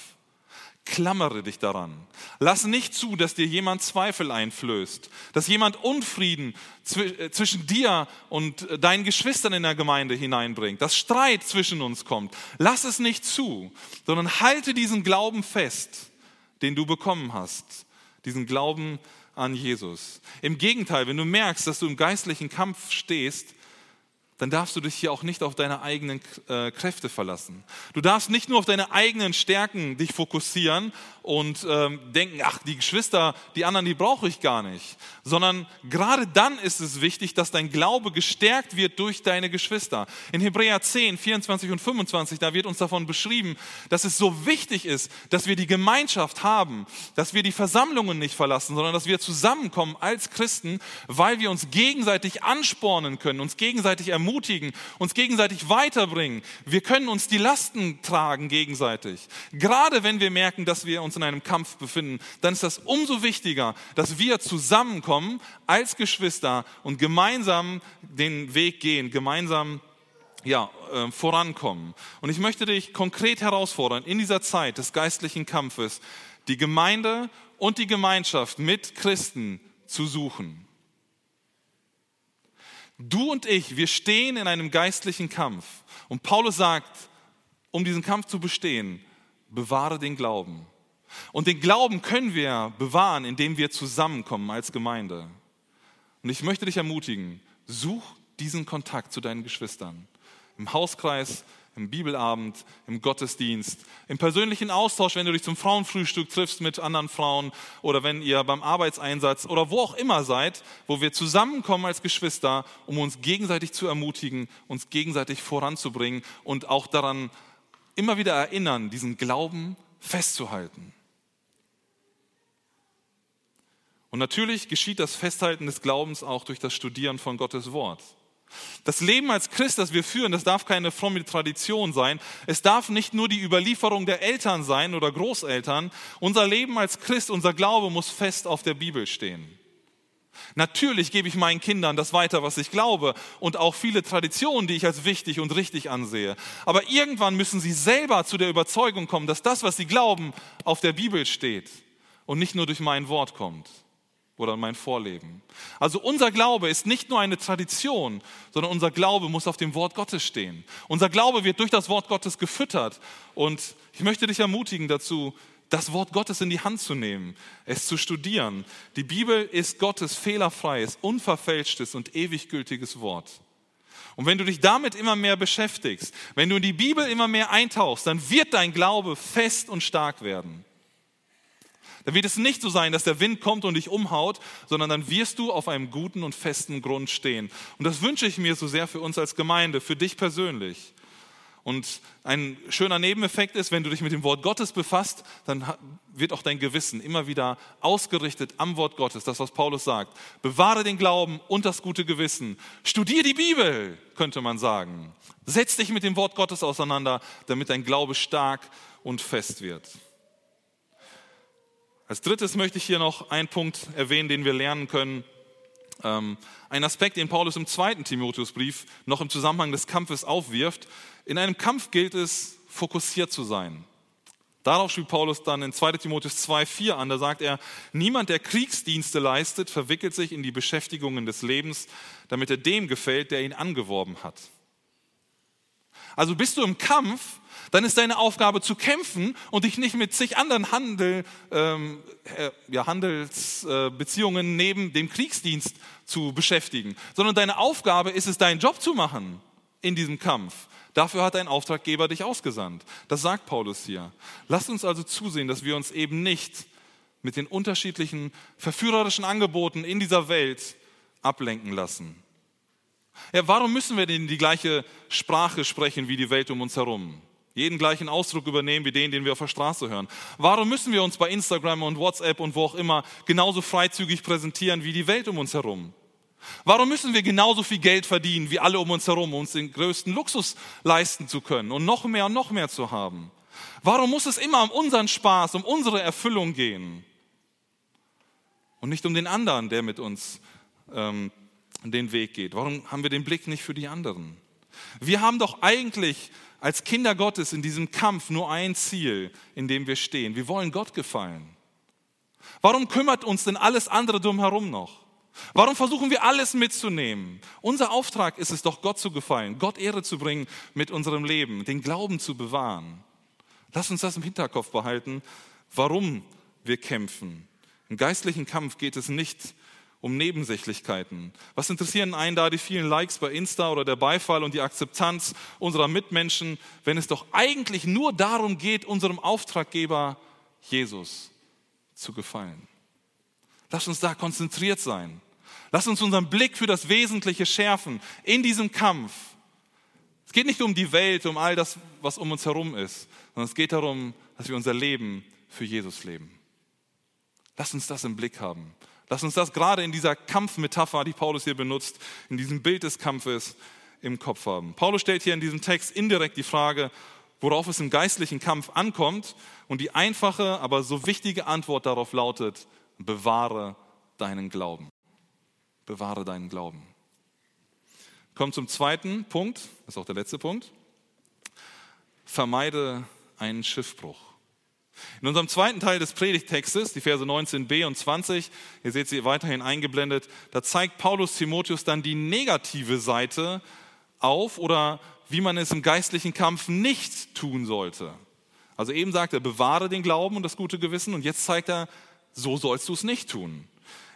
Klammere dich daran. Lass nicht zu, dass dir jemand Zweifel einflößt, dass jemand Unfrieden äh, zwischen dir und äh, deinen Geschwistern in der Gemeinde hineinbringt, dass Streit zwischen uns kommt. Lass es nicht zu, sondern halte diesen Glauben fest, den du bekommen hast. Diesen Glauben an Jesus. Im Gegenteil, wenn du merkst, dass du im geistlichen Kampf stehst, dann darfst du dich hier auch nicht auf deine eigenen äh, Kräfte verlassen. Du darfst nicht nur auf deine eigenen Stärken dich fokussieren und ähm, denken, ach, die Geschwister, die anderen, die brauche ich gar nicht, sondern gerade dann ist es wichtig, dass dein Glaube gestärkt wird durch deine Geschwister. In Hebräer 10, 24 und 25, da wird uns davon beschrieben, dass es so wichtig ist, dass wir die Gemeinschaft haben, dass wir die Versammlungen nicht verlassen, sondern dass wir zusammenkommen als Christen, weil wir uns gegenseitig anspornen können, uns gegenseitig ermutigen, uns gegenseitig weiterbringen. Wir können uns die Lasten tragen gegenseitig. Gerade wenn wir merken, dass wir uns uns in einem Kampf befinden, dann ist das umso wichtiger, dass wir zusammenkommen als Geschwister und gemeinsam den Weg gehen, gemeinsam ja, äh, vorankommen. Und ich möchte dich konkret herausfordern, in dieser Zeit des geistlichen Kampfes die Gemeinde und die Gemeinschaft mit Christen zu suchen. Du und ich, wir stehen in einem geistlichen Kampf. Und Paulus sagt, um diesen Kampf zu bestehen, bewahre den Glauben. Und den Glauben können wir bewahren, indem wir zusammenkommen als Gemeinde. Und ich möchte dich ermutigen, such diesen Kontakt zu deinen Geschwistern. Im Hauskreis, im Bibelabend, im Gottesdienst, im persönlichen Austausch, wenn du dich zum Frauenfrühstück triffst mit anderen Frauen oder wenn ihr beim Arbeitseinsatz oder wo auch immer seid, wo wir zusammenkommen als Geschwister, um uns gegenseitig zu ermutigen, uns gegenseitig voranzubringen und auch daran immer wieder erinnern, diesen Glauben festzuhalten. Und natürlich geschieht das Festhalten des Glaubens auch durch das Studieren von Gottes Wort. Das Leben als Christ, das wir führen, das darf keine fromme Tradition sein. Es darf nicht nur die Überlieferung der Eltern sein oder Großeltern. Unser Leben als Christ, unser Glaube muss fest auf der Bibel stehen. Natürlich gebe ich meinen Kindern das weiter, was ich glaube und auch viele Traditionen, die ich als wichtig und richtig ansehe. Aber irgendwann müssen sie selber zu der Überzeugung kommen, dass das, was sie glauben, auf der Bibel steht und nicht nur durch mein Wort kommt oder mein Vorleben. Also unser Glaube ist nicht nur eine Tradition, sondern unser Glaube muss auf dem Wort Gottes stehen. Unser Glaube wird durch das Wort Gottes gefüttert. Und ich möchte dich ermutigen dazu, das Wort Gottes in die Hand zu nehmen, es zu studieren. Die Bibel ist Gottes fehlerfreies, unverfälschtes und ewig gültiges Wort. Und wenn du dich damit immer mehr beschäftigst, wenn du in die Bibel immer mehr eintauchst, dann wird dein Glaube fest und stark werden. Da wird es nicht so sein, dass der Wind kommt und dich umhaut, sondern dann wirst du auf einem guten und festen Grund stehen. Und das wünsche ich mir so sehr für uns als Gemeinde, für dich persönlich. Und ein schöner Nebeneffekt ist, wenn du dich mit dem Wort Gottes befasst, dann wird auch dein Gewissen immer wieder ausgerichtet am Wort Gottes, das was Paulus sagt. Bewahre den Glauben und das gute Gewissen. Studier die Bibel, könnte man sagen. Setz dich mit dem Wort Gottes auseinander, damit dein Glaube stark und fest wird. Als drittes möchte ich hier noch einen Punkt erwähnen, den wir lernen können. Ähm, ein Aspekt, den Paulus im zweiten Timotheusbrief noch im Zusammenhang des Kampfes aufwirft. In einem Kampf gilt es, fokussiert zu sein. Darauf schrieb Paulus dann in 2 Timotheus 2,4 an, da sagt er, niemand, der Kriegsdienste leistet, verwickelt sich in die Beschäftigungen des Lebens, damit er dem gefällt, der ihn angeworben hat. Also bist du im Kampf, dann ist deine Aufgabe zu kämpfen und dich nicht mit zig anderen Handel, ähm, äh, ja, Handelsbeziehungen äh, neben dem Kriegsdienst zu beschäftigen, sondern deine Aufgabe ist es, deinen Job zu machen in diesem Kampf. Dafür hat dein Auftraggeber dich ausgesandt. Das sagt Paulus hier. Lasst uns also zusehen, dass wir uns eben nicht mit den unterschiedlichen verführerischen Angeboten in dieser Welt ablenken lassen. Ja, warum müssen wir denn die gleiche Sprache sprechen wie die Welt um uns herum? Jeden gleichen Ausdruck übernehmen wie den, den wir auf der Straße hören. Warum müssen wir uns bei Instagram und WhatsApp und wo auch immer genauso freizügig präsentieren wie die Welt um uns herum? Warum müssen wir genauso viel Geld verdienen wie alle um uns herum, um uns den größten Luxus leisten zu können und noch mehr und noch mehr zu haben? Warum muss es immer um unseren Spaß, um unsere Erfüllung gehen und nicht um den anderen, der mit uns ähm, den Weg geht? Warum haben wir den Blick nicht für die anderen? Wir haben doch eigentlich als Kinder Gottes in diesem Kampf nur ein Ziel, in dem wir stehen. Wir wollen Gott gefallen. Warum kümmert uns denn alles andere drumherum noch? Warum versuchen wir alles mitzunehmen? Unser Auftrag ist es doch, Gott zu gefallen, Gott Ehre zu bringen mit unserem Leben, den Glauben zu bewahren. Lass uns das im Hinterkopf behalten, warum wir kämpfen. Im geistlichen Kampf geht es nicht um Nebensächlichkeiten. Was interessieren einen da die vielen Likes bei Insta oder der Beifall und die Akzeptanz unserer Mitmenschen, wenn es doch eigentlich nur darum geht, unserem Auftraggeber Jesus zu gefallen? Lass uns da konzentriert sein. Lass uns unseren Blick für das Wesentliche schärfen in diesem Kampf. Es geht nicht um die Welt, um all das, was um uns herum ist, sondern es geht darum, dass wir unser Leben für Jesus leben. Lass uns das im Blick haben. Lass uns das gerade in dieser Kampfmetapher, die Paulus hier benutzt, in diesem Bild des Kampfes im Kopf haben. Paulus stellt hier in diesem Text indirekt die Frage, worauf es im geistlichen Kampf ankommt. Und die einfache, aber so wichtige Antwort darauf lautet, bewahre deinen Glauben. Bewahre deinen Glauben. Kommt zum zweiten Punkt, das ist auch der letzte Punkt. Vermeide einen Schiffbruch. In unserem zweiten Teil des Predigtextes, die Verse 19b und 20, ihr seht sie weiterhin eingeblendet, da zeigt Paulus Timotheus dann die negative Seite auf oder wie man es im geistlichen Kampf nicht tun sollte. Also eben sagt er, bewahre den Glauben und das gute Gewissen und jetzt zeigt er, so sollst du es nicht tun.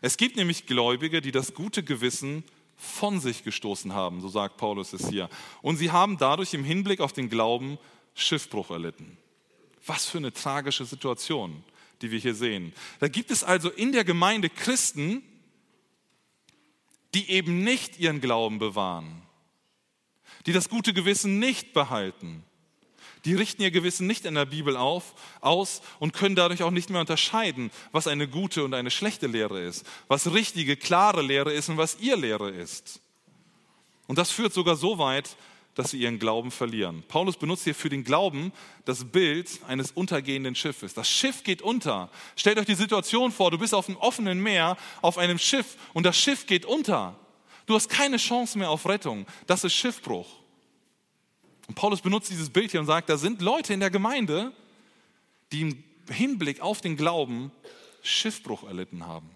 Es gibt nämlich Gläubige, die das gute Gewissen von sich gestoßen haben, so sagt Paulus es hier. Und sie haben dadurch im Hinblick auf den Glauben Schiffbruch erlitten. Was für eine tragische Situation, die wir hier sehen. Da gibt es also in der Gemeinde Christen, die eben nicht ihren Glauben bewahren, die das gute Gewissen nicht behalten, die richten ihr Gewissen nicht in der Bibel auf, aus und können dadurch auch nicht mehr unterscheiden, was eine gute und eine schlechte Lehre ist, was richtige, klare Lehre ist und was ihr Lehre ist. Und das führt sogar so weit, dass sie ihren Glauben verlieren. Paulus benutzt hier für den Glauben das Bild eines untergehenden Schiffes. Das Schiff geht unter. Stellt euch die Situation vor, du bist auf einem offenen Meer, auf einem Schiff und das Schiff geht unter. Du hast keine Chance mehr auf Rettung. Das ist Schiffbruch. Und Paulus benutzt dieses Bild hier und sagt, da sind Leute in der Gemeinde, die im Hinblick auf den Glauben Schiffbruch erlitten haben.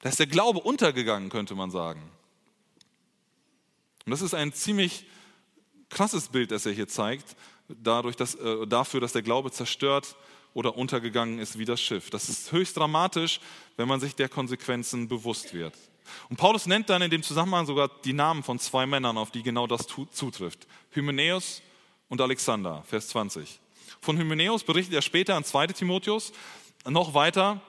Da ist der Glaube untergegangen, könnte man sagen. Und das ist ein ziemlich krasses Bild, das er hier zeigt, dadurch, dass, äh, dafür, dass der Glaube zerstört oder untergegangen ist wie das Schiff. Das ist höchst dramatisch, wenn man sich der Konsequenzen bewusst wird. Und Paulus nennt dann in dem Zusammenhang sogar die Namen von zwei Männern, auf die genau das zutrifft. Hymenäus und Alexander, Vers 20. Von Hymenäus berichtet er später an 2 Timotheus, noch weiter,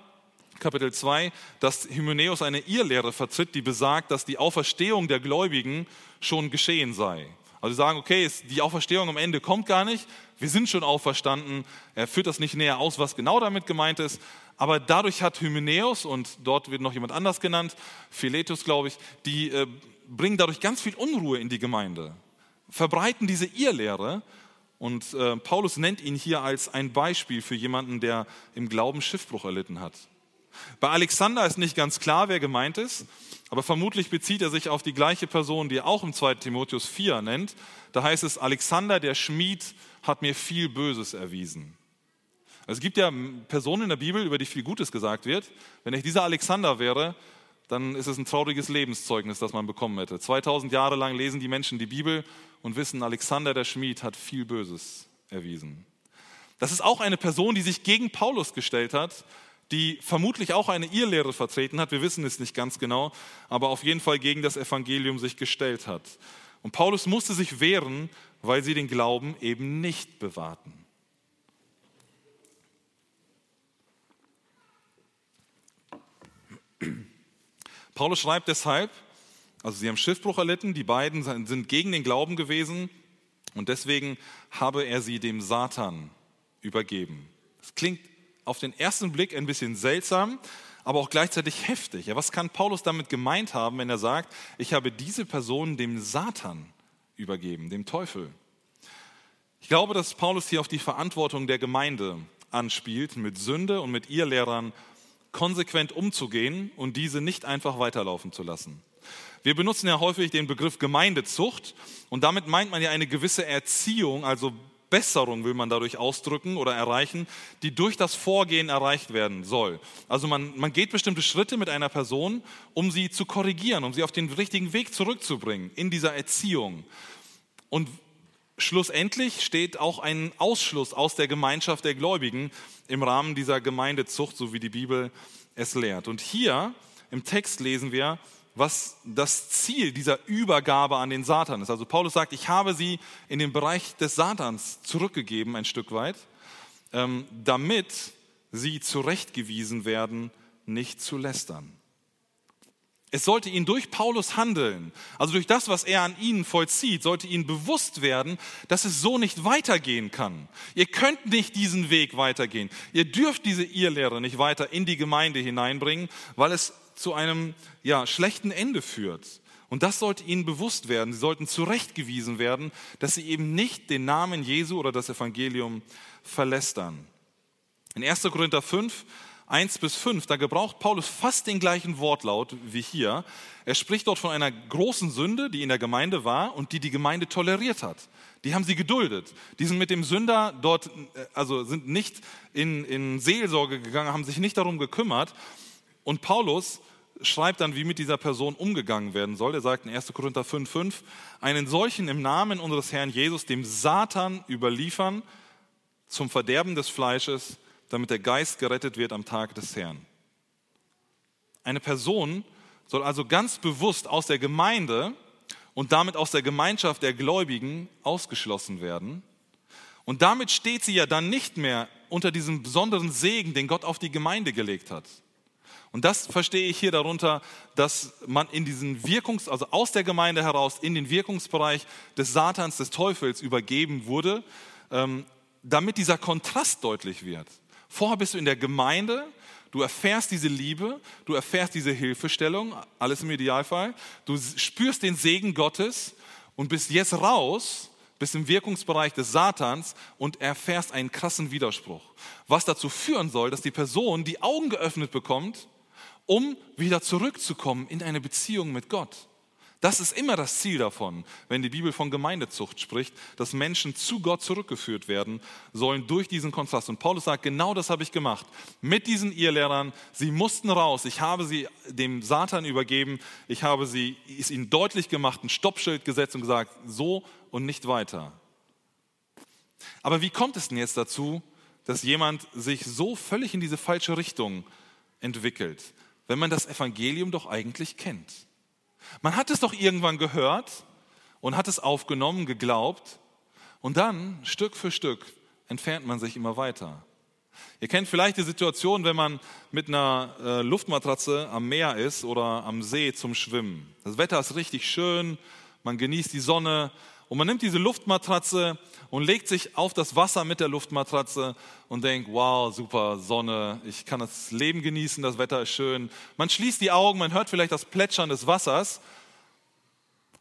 Kapitel 2, dass Hymenäus eine Irrlehre vertritt, die besagt, dass die Auferstehung der Gläubigen schon geschehen sei. Also sie sagen, okay, die Auferstehung am Ende kommt gar nicht, wir sind schon auferstanden. Er führt das nicht näher aus, was genau damit gemeint ist, aber dadurch hat Hymenäus, und dort wird noch jemand anders genannt, Philetus, glaube ich, die äh, bringen dadurch ganz viel Unruhe in die Gemeinde, verbreiten diese Irrlehre. Und äh, Paulus nennt ihn hier als ein Beispiel für jemanden, der im Glauben Schiffbruch erlitten hat. Bei Alexander ist nicht ganz klar, wer gemeint ist, aber vermutlich bezieht er sich auf die gleiche Person, die er auch im 2. Timotheus 4 nennt. Da heißt es, Alexander, der Schmied, hat mir viel Böses erwiesen. Es gibt ja Personen in der Bibel, über die viel Gutes gesagt wird. Wenn ich dieser Alexander wäre, dann ist es ein trauriges Lebenszeugnis, das man bekommen hätte. 2000 Jahre lang lesen die Menschen die Bibel und wissen, Alexander der Schmied hat viel Böses erwiesen. Das ist auch eine Person, die sich gegen Paulus gestellt hat, die vermutlich auch eine Irrlehre vertreten hat. Wir wissen es nicht ganz genau, aber auf jeden Fall gegen das Evangelium sich gestellt hat. Und Paulus musste sich wehren, weil sie den Glauben eben nicht bewahrten. Paulus schreibt deshalb, also sie haben Schiffbruch erlitten, die beiden sind gegen den Glauben gewesen und deswegen habe er sie dem Satan übergeben. Das klingt auf den ersten Blick ein bisschen seltsam, aber auch gleichzeitig heftig. Ja, was kann Paulus damit gemeint haben, wenn er sagt, ich habe diese Person dem Satan übergeben, dem Teufel? Ich glaube, dass Paulus hier auf die Verantwortung der Gemeinde anspielt, mit Sünde und mit ihr Lehrern konsequent umzugehen und diese nicht einfach weiterlaufen zu lassen. Wir benutzen ja häufig den Begriff Gemeindezucht und damit meint man ja eine gewisse Erziehung, also Besserung will man dadurch ausdrücken oder erreichen, die durch das Vorgehen erreicht werden soll. Also man, man geht bestimmte Schritte mit einer Person, um sie zu korrigieren, um sie auf den richtigen Weg zurückzubringen in dieser Erziehung. Und schlussendlich steht auch ein Ausschluss aus der Gemeinschaft der Gläubigen im Rahmen dieser Gemeindezucht, so wie die Bibel es lehrt. Und hier im Text lesen wir, was das Ziel dieser Übergabe an den Satan ist. Also Paulus sagt, ich habe sie in den Bereich des Satans zurückgegeben, ein Stück weit, ähm, damit sie zurechtgewiesen werden, nicht zu lästern. Es sollte ihnen durch Paulus handeln, also durch das, was er an ihnen vollzieht, sollte ihnen bewusst werden, dass es so nicht weitergehen kann. Ihr könnt nicht diesen Weg weitergehen. Ihr dürft diese Irrlehre nicht weiter in die Gemeinde hineinbringen, weil es zu einem ja, schlechten Ende führt. Und das sollte ihnen bewusst werden. Sie sollten zurechtgewiesen werden, dass sie eben nicht den Namen Jesu oder das Evangelium verlästern. In 1. Korinther 5 1 bis 5, da gebraucht Paulus fast den gleichen Wortlaut wie hier. Er spricht dort von einer großen Sünde, die in der Gemeinde war und die die Gemeinde toleriert hat. Die haben sie geduldet. Die sind mit dem Sünder dort, äh, also sind nicht in, in Seelsorge gegangen, haben sich nicht darum gekümmert. Und Paulus schreibt dann, wie mit dieser Person umgegangen werden soll. Er sagt in 1. Korinther 5, 5, einen solchen im Namen unseres Herrn Jesus dem Satan überliefern zum Verderben des Fleisches, damit der Geist gerettet wird am Tag des Herrn. Eine Person soll also ganz bewusst aus der Gemeinde und damit aus der Gemeinschaft der Gläubigen ausgeschlossen werden. Und damit steht sie ja dann nicht mehr unter diesem besonderen Segen, den Gott auf die Gemeinde gelegt hat. Und das verstehe ich hier darunter, dass man in diesen Wirkungs, also aus der Gemeinde heraus in den Wirkungsbereich des Satans, des Teufels übergeben wurde, ähm, damit dieser Kontrast deutlich wird. Vorher bist du in der Gemeinde, du erfährst diese Liebe, du erfährst diese Hilfestellung, alles im Idealfall, du spürst den Segen Gottes und bist jetzt raus, bist im Wirkungsbereich des Satans und erfährst einen krassen Widerspruch, was dazu führen soll, dass die Person die Augen geöffnet bekommt, um wieder zurückzukommen in eine Beziehung mit Gott. Das ist immer das Ziel davon, wenn die Bibel von Gemeindezucht spricht, dass Menschen zu Gott zurückgeführt werden sollen durch diesen Kontrast. Und Paulus sagt, genau das habe ich gemacht. Mit diesen Irrlehrern, sie mussten raus. Ich habe sie dem Satan übergeben. Ich habe sie, ist ihnen deutlich gemacht, ein Stoppschild gesetzt und gesagt, so und nicht weiter. Aber wie kommt es denn jetzt dazu, dass jemand sich so völlig in diese falsche Richtung entwickelt, wenn man das Evangelium doch eigentlich kennt? Man hat es doch irgendwann gehört und hat es aufgenommen, geglaubt und dann Stück für Stück entfernt man sich immer weiter. Ihr kennt vielleicht die Situation, wenn man mit einer äh, Luftmatratze am Meer ist oder am See zum Schwimmen. Das Wetter ist richtig schön, man genießt die Sonne und man nimmt diese Luftmatratze und legt sich auf das Wasser mit der Luftmatratze und denkt, wow, super Sonne, ich kann das Leben genießen, das Wetter ist schön. Man schließt die Augen, man hört vielleicht das Plätschern des Wassers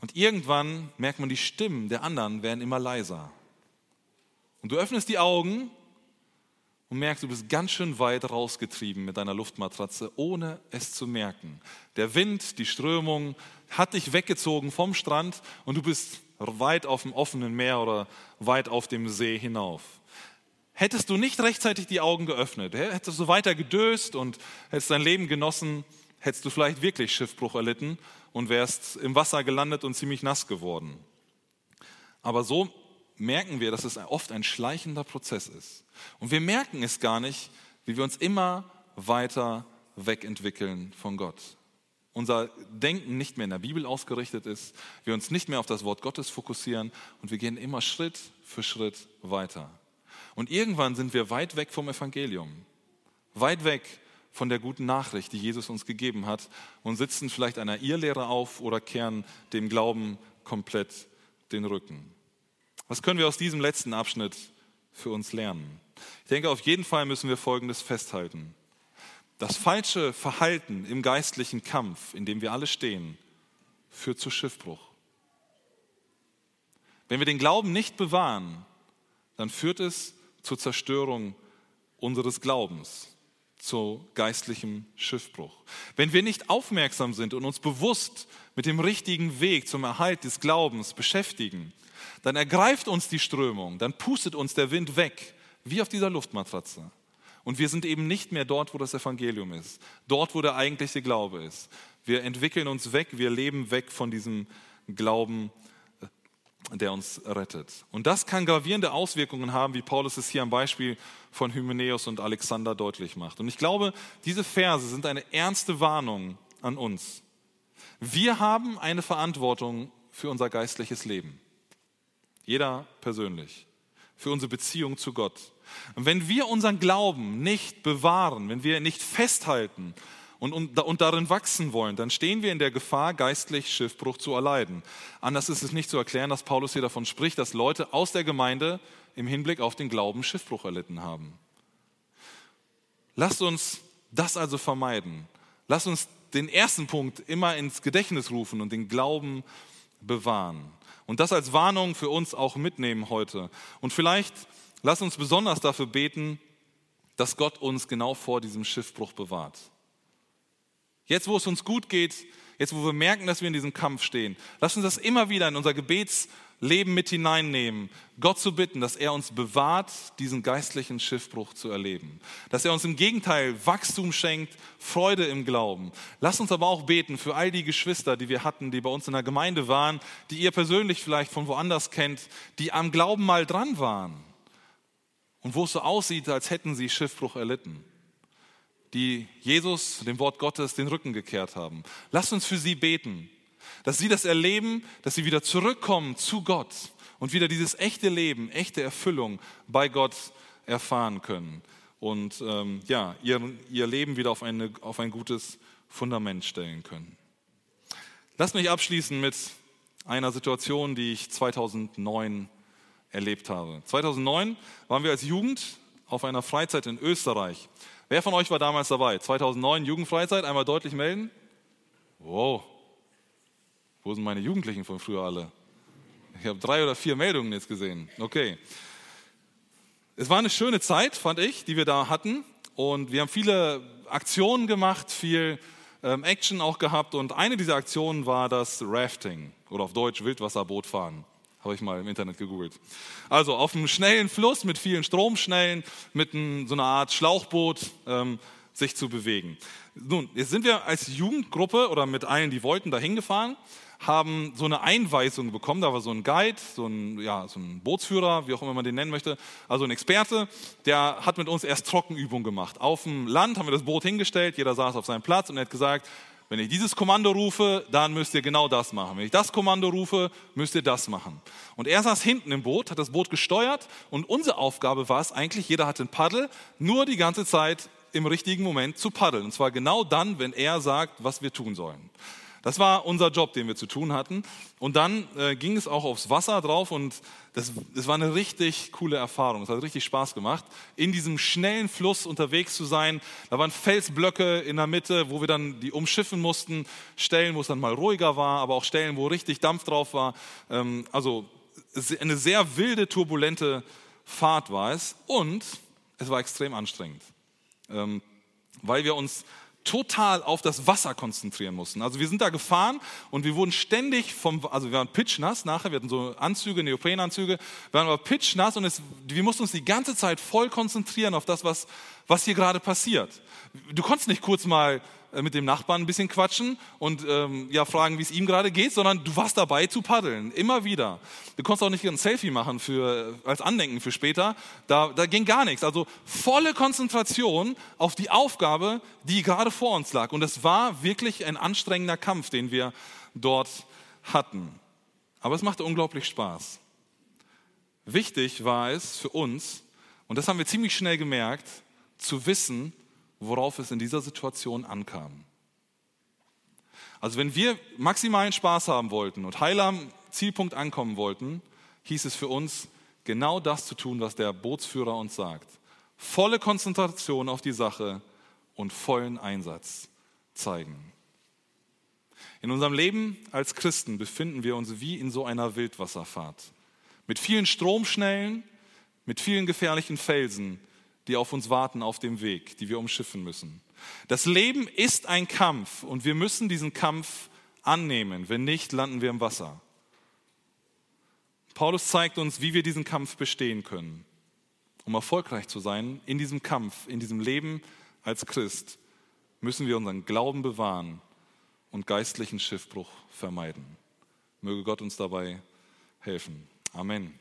und irgendwann merkt man, die Stimmen der anderen werden immer leiser. Und du öffnest die Augen und merkst, du bist ganz schön weit rausgetrieben mit deiner Luftmatratze, ohne es zu merken. Der Wind, die Strömung hat dich weggezogen vom Strand und du bist weit auf dem offenen Meer oder weit auf dem See hinauf. Hättest du nicht rechtzeitig die Augen geöffnet, hättest du weiter gedöst und hättest dein Leben genossen, hättest du vielleicht wirklich Schiffbruch erlitten und wärst im Wasser gelandet und ziemlich nass geworden. Aber so merken wir, dass es oft ein schleichender Prozess ist. Und wir merken es gar nicht, wie wir uns immer weiter wegentwickeln von Gott unser Denken nicht mehr in der Bibel ausgerichtet ist, wir uns nicht mehr auf das Wort Gottes fokussieren und wir gehen immer Schritt für Schritt weiter. Und irgendwann sind wir weit weg vom Evangelium, weit weg von der guten Nachricht, die Jesus uns gegeben hat und sitzen vielleicht einer Irrlehre auf oder kehren dem Glauben komplett den Rücken. Was können wir aus diesem letzten Abschnitt für uns lernen? Ich denke, auf jeden Fall müssen wir Folgendes festhalten. Das falsche Verhalten im geistlichen Kampf, in dem wir alle stehen, führt zu Schiffbruch. Wenn wir den Glauben nicht bewahren, dann führt es zur Zerstörung unseres Glaubens. zu geistlichem Schiffbruch. Wenn wir nicht aufmerksam sind und uns bewusst mit dem richtigen Weg zum Erhalt des Glaubens beschäftigen, dann ergreift uns die Strömung, dann pustet uns der Wind weg, wie auf dieser Luftmatratze. Und wir sind eben nicht mehr dort, wo das Evangelium ist, dort, wo der eigentliche Glaube ist. Wir entwickeln uns weg, wir leben weg von diesem Glauben, der uns rettet. Und das kann gravierende Auswirkungen haben, wie Paulus es hier am Beispiel von Hymenäus und Alexander deutlich macht. Und ich glaube, diese Verse sind eine ernste Warnung an uns. Wir haben eine Verantwortung für unser geistliches Leben. Jeder persönlich. Für unsere Beziehung zu Gott. Und wenn wir unseren Glauben nicht bewahren, wenn wir nicht festhalten und, und, und darin wachsen wollen, dann stehen wir in der Gefahr, geistlich Schiffbruch zu erleiden. Anders ist es nicht zu erklären, dass Paulus hier davon spricht, dass Leute aus der Gemeinde im Hinblick auf den Glauben Schiffbruch erlitten haben. Lasst uns das also vermeiden. Lasst uns den ersten Punkt immer ins Gedächtnis rufen und den Glauben bewahren. Und das als Warnung für uns auch mitnehmen heute. Und vielleicht lasst uns besonders dafür beten, dass Gott uns genau vor diesem Schiffbruch bewahrt. Jetzt, wo es uns gut geht, jetzt, wo wir merken, dass wir in diesem Kampf stehen, lass uns das immer wieder in unser Gebetsleben mit hineinnehmen, Gott zu bitten, dass er uns bewahrt, diesen geistlichen Schiffbruch zu erleben. Dass er uns im Gegenteil Wachstum schenkt, Freude im Glauben. Lass uns aber auch beten für all die Geschwister, die wir hatten, die bei uns in der Gemeinde waren, die ihr persönlich vielleicht von woanders kennt, die am Glauben mal dran waren. Und wo es so aussieht, als hätten sie Schiffbruch erlitten die Jesus, dem Wort Gottes, den Rücken gekehrt haben. Lasst uns für sie beten, dass sie das erleben, dass sie wieder zurückkommen zu Gott und wieder dieses echte Leben, echte Erfüllung bei Gott erfahren können und ähm, ja, ihr, ihr Leben wieder auf, eine, auf ein gutes Fundament stellen können. Lasst mich abschließen mit einer Situation, die ich 2009 erlebt habe. 2009 waren wir als Jugend auf einer Freizeit in Österreich. Wer von euch war damals dabei? 2009 Jugendfreizeit, einmal deutlich melden. Wow, wo sind meine Jugendlichen von früher alle? Ich habe drei oder vier Meldungen jetzt gesehen. Okay. Es war eine schöne Zeit, fand ich, die wir da hatten. Und wir haben viele Aktionen gemacht, viel ähm, Action auch gehabt. Und eine dieser Aktionen war das Rafting oder auf Deutsch Wildwasserboot fahren. Habe ich mal im Internet gegoogelt. Also auf einem schnellen Fluss mit vielen Stromschnellen, mit so einer Art Schlauchboot ähm, sich zu bewegen. Nun, jetzt sind wir als Jugendgruppe oder mit allen, die wollten, da hingefahren, haben so eine Einweisung bekommen. Da war so ein Guide, so ein, ja, so ein Bootsführer, wie auch immer man den nennen möchte, also ein Experte, der hat mit uns erst Trockenübungen gemacht. Auf dem Land haben wir das Boot hingestellt, jeder saß auf seinem Platz und er hat gesagt, wenn ich dieses Kommando rufe, dann müsst ihr genau das machen. Wenn ich das Kommando rufe, müsst ihr das machen. Und er saß hinten im Boot, hat das Boot gesteuert und unsere Aufgabe war es eigentlich, jeder hatte ein Paddel, nur die ganze Zeit im richtigen Moment zu paddeln. Und zwar genau dann, wenn er sagt, was wir tun sollen. Das war unser Job, den wir zu tun hatten. Und dann äh, ging es auch aufs Wasser drauf und das, das war eine richtig coole Erfahrung. Es hat richtig Spaß gemacht, in diesem schnellen Fluss unterwegs zu sein. Da waren Felsblöcke in der Mitte, wo wir dann die umschiffen mussten. Stellen, wo es dann mal ruhiger war, aber auch Stellen, wo richtig Dampf drauf war. Ähm, also eine sehr wilde, turbulente Fahrt war es. Und es war extrem anstrengend, ähm, weil wir uns total auf das Wasser konzentrieren mussten. Also wir sind da gefahren und wir wurden ständig vom, also wir waren pitchnass nachher, wir hatten so Anzüge, Neoprenanzüge, wir waren aber pitchnass und es, wir mussten uns die ganze Zeit voll konzentrieren auf das, was, was hier gerade passiert. Du konntest nicht kurz mal mit dem Nachbarn ein bisschen quatschen und ähm, ja, fragen, wie es ihm gerade geht, sondern du warst dabei zu paddeln, immer wieder. Du konntest auch nicht ein Selfie machen für, als Andenken für später, da, da ging gar nichts. Also volle Konzentration auf die Aufgabe, die gerade vor uns lag. Und es war wirklich ein anstrengender Kampf, den wir dort hatten. Aber es machte unglaublich Spaß. Wichtig war es für uns, und das haben wir ziemlich schnell gemerkt, zu wissen, worauf es in dieser Situation ankam. Also wenn wir maximalen Spaß haben wollten und heil am Zielpunkt ankommen wollten, hieß es für uns, genau das zu tun, was der Bootsführer uns sagt. Volle Konzentration auf die Sache und vollen Einsatz zeigen. In unserem Leben als Christen befinden wir uns wie in so einer Wildwasserfahrt. Mit vielen Stromschnellen, mit vielen gefährlichen Felsen, die auf uns warten auf dem Weg, die wir umschiffen müssen. Das Leben ist ein Kampf und wir müssen diesen Kampf annehmen. Wenn nicht, landen wir im Wasser. Paulus zeigt uns, wie wir diesen Kampf bestehen können. Um erfolgreich zu sein in diesem Kampf, in diesem Leben als Christ, müssen wir unseren Glauben bewahren und geistlichen Schiffbruch vermeiden. Möge Gott uns dabei helfen. Amen.